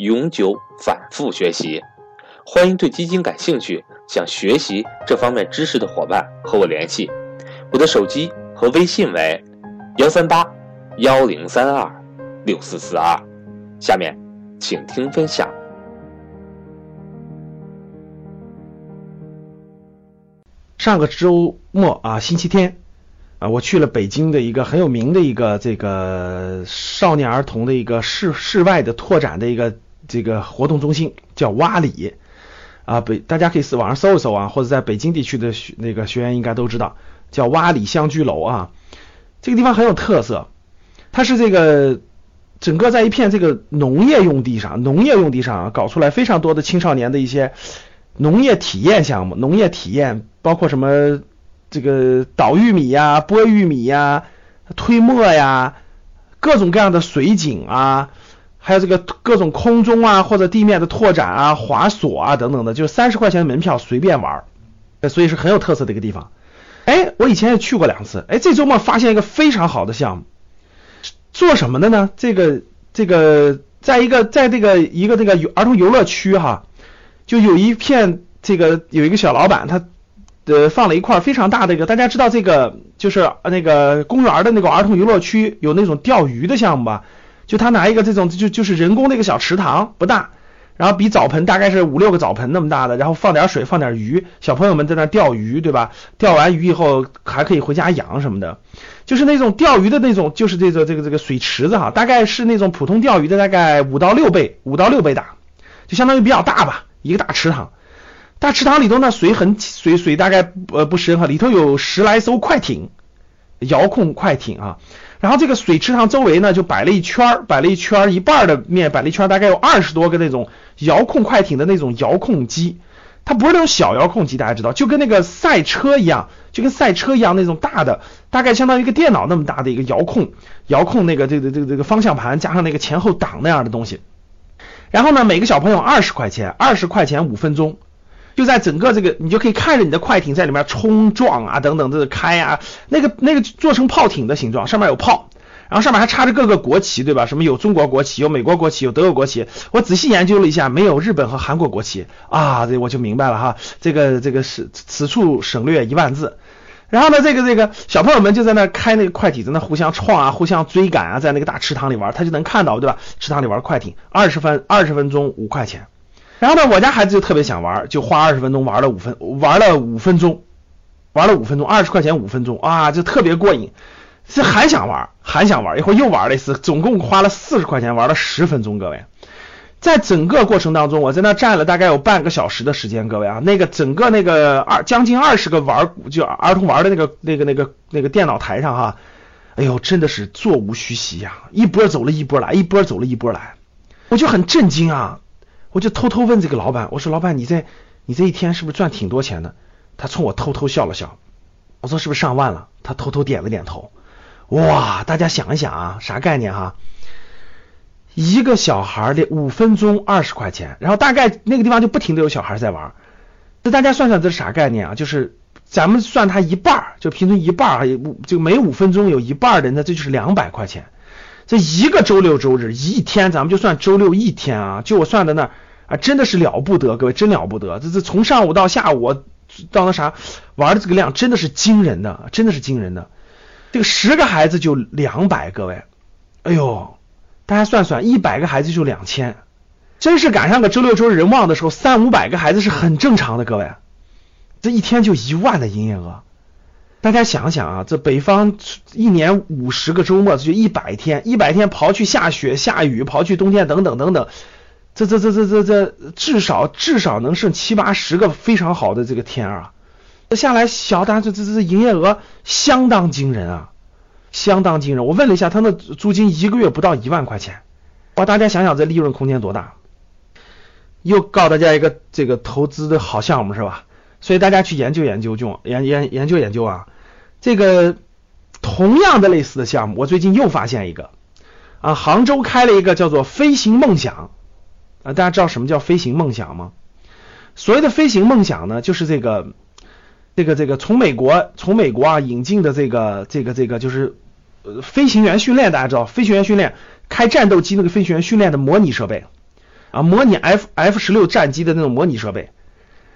永久反复学习，欢迎对基金感兴趣、想学习这方面知识的伙伴和我联系。我的手机和微信为幺三八幺零三二六四四二。下面请听分享。上个周末啊，星期天啊，我去了北京的一个很有名的一个这个少年儿童的一个室室外的拓展的一个。这个活动中心叫洼里啊，北大家可以是网上搜一搜啊，或者在北京地区的那个学员应该都知道，叫洼里乡居楼啊。这个地方很有特色，它是这个整个在一片这个农业用地上，农业用地上搞出来非常多的青少年的一些农业体验项目，农业体验包括什么这个捣玉米呀、剥玉米呀、推磨呀，各种各样的水井啊。还有这个各种空中啊或者地面的拓展啊、滑索啊等等的，就是三十块钱的门票随便玩，所以是很有特色的一个地方。哎，我以前也去过两次，哎，这周末发现一个非常好的项目，做什么的呢？这个这个，在一个在这个一个这个儿童游乐区哈，就有一片这个有一个小老板，他呃放了一块非常大的一个，大家知道这个就是那个公园的那个儿童游乐区有那种钓鱼的项目吧？就他拿一个这种就就是人工的一个小池塘，不大，然后比澡盆大概是五六个澡盆那么大的，然后放点水，放点鱼，小朋友们在那钓鱼，对吧？钓完鱼以后还可以回家养什么的，就是那种钓鱼的那种，就是这个这个这个水池子哈，大概是那种普通钓鱼的大概五到六倍，五到六倍大，就相当于比较大吧，一个大池塘，大池塘里头呢水很水水大概呃不深哈，里头有十来艘快艇，遥控快艇啊。然后这个水池塘周围呢，就摆了一圈儿，摆了一圈儿，一半的面摆了一圈儿，大概有二十多个那种遥控快艇的那种遥控机，它不是那种小遥控机，大家知道，就跟那个赛车一样，就跟赛车一样那种大的，大概相当于一个电脑那么大的一个遥控，遥控那个这个这个这个方向盘加上那个前后挡那样的东西。然后呢，每个小朋友二十块钱，二十块钱五分钟。就在整个这个，你就可以看着你的快艇在里面冲撞啊，等等，这个开啊，那个那个做成炮艇的形状，上面有炮，然后上面还插着各个国旗，对吧？什么有中国国旗，有美国国旗，有德国国旗。我仔细研究了一下，没有日本和韩国国旗啊，这我就明白了哈。这个这个是此处省略一万字。然后呢，这个这个小朋友们就在那开那个快艇，在那互相撞啊，互相追赶啊，在那个大池塘里玩，他就能看到，对吧？池塘里玩快艇，二十分二十分钟五块钱。然后呢，我家孩子就特别想玩，就花二十分钟玩了五分，玩了五分钟，玩了五分钟，二十块钱五分钟啊，就特别过瘾，是还想玩，还想玩，一会儿又玩了一次，总共花了四十块钱玩了十分钟。各位，在整个过程当中，我在那站了大概有半个小时的时间。各位啊，那个整个那个二将近二十个玩就儿童玩的那个那个那个那个电脑台上哈，哎呦，真的是座无虚席呀，一波走了一波来，一波走了一波来，我就很震惊啊。我就偷偷问这个老板，我说老板，你这你这一天是不是赚挺多钱的？他冲我偷偷笑了笑。我说是不是上万了？他偷偷点了点头。哇，大家想一想啊，啥概念哈？一个小孩的五分钟二十块钱，然后大概那个地方就不停的有小孩在玩。那大家算算这是啥概念啊？就是咱们算他一半，就平均一半，就每五分钟有一半的，那这就是两百块钱。这一个周六周日一天，咱们就算周六一天啊，就我算的那啊，真的是了不得，各位真了不得。这这从上午到下午到那啥玩的这个量，真的是惊人的，真的是惊人的。这个十个孩子就两百，各位，哎呦，大家算算，一百个孩子就两千，真是赶上个周六周日人旺的时候，三五百个孩子是很正常的，各位，这一天就一万的营业额。大家想想啊，这北方一年五十个周末，就一百天，一百天刨去下雪下雨，刨去冬天等等等等，这这这这这这至少至少能剩七八十个非常好的这个天啊！这下来小单这这这营业额相当惊人啊，相当惊人。我问了一下，他那租金一个月不到一万块钱，哇！大家想想这利润空间多大？又告大家一个这个投资的好项目是吧？所以大家去研究研究，就研研研究研究啊。这个同样的类似的项目，我最近又发现一个啊，杭州开了一个叫做“飞行梦想”啊，大家知道什么叫飞行梦想吗？所谓的飞行梦想呢，就是这个这个这个从美国从美国啊引进的这个这个这个就是呃飞行员训练，大家知道飞行员训练开战斗机那个飞行员训练的模拟设备啊，模拟 F F 十六战机的那种模拟设备。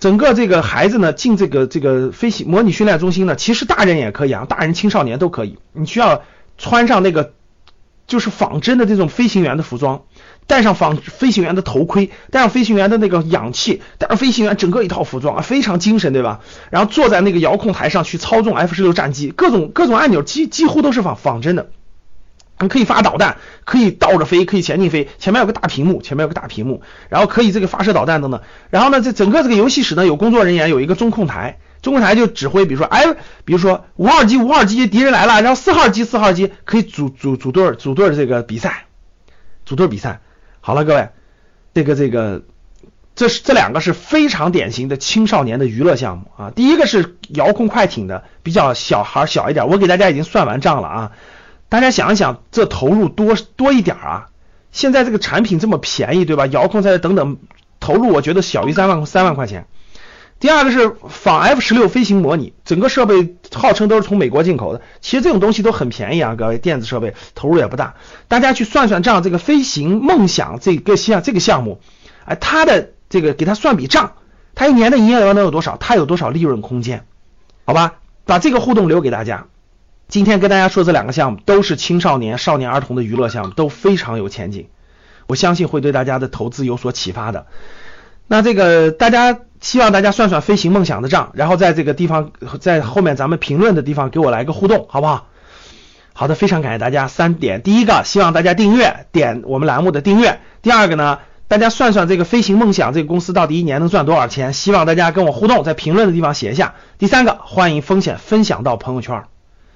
整个这个孩子呢进这个这个飞行模拟训练中心呢，其实大人也可以啊，大人青少年都可以。你需要穿上那个就是仿真的这种飞行员的服装，戴上仿飞行员的头盔，戴上飞行员的那个氧气，戴上飞行员整个一套服装啊，非常精神，对吧？然后坐在那个遥控台上去操纵 F 十六战机，各种各种按钮几几乎都是仿仿真的。可以发导弹，可以倒着飞，可以前进飞。前面有个大屏幕，前面有个大屏幕，然后可以这个发射导弹等等。然后呢，这整个这个游戏室呢，有工作人员，有一个中控台，中控台就指挥，比如说，哎，比如说五号机，五号机敌人来了，然后四号机，四号机可以组组组队组队这个比赛，组队比赛。好了，各位，这个这个，这是这两个是非常典型的青少年的娱乐项目啊。第一个是遥控快艇的，比较小孩小一点，我给大家已经算完账了啊。大家想一想，这投入多多一点啊？现在这个产品这么便宜，对吧？遥控赛等等，投入我觉得小于三万三万块钱。第二个是仿 F 十六飞行模拟，整个设备号称都是从美国进口的。其实这种东西都很便宜啊，各位，电子设备投入也不大。大家去算算账，这个飞行梦想这个项这个项目，哎，它的这个给它算笔账，它一年的营业额能有多少？它有多少利润空间？好吧，把这个互动留给大家。今天跟大家说这两个项目都是青少年、少年儿童的娱乐项目，都非常有前景，我相信会对大家的投资有所启发的。那这个大家希望大家算算飞行梦想的账，然后在这个地方在后面咱们评论的地方给我来个互动，好不好？好的，非常感谢大家。三点，第一个希望大家订阅，点我们栏目的订阅。第二个呢，大家算算这个飞行梦想这个公司到底一年能赚多少钱？希望大家跟我互动，在评论的地方写一下。第三个，欢迎风险分享到朋友圈。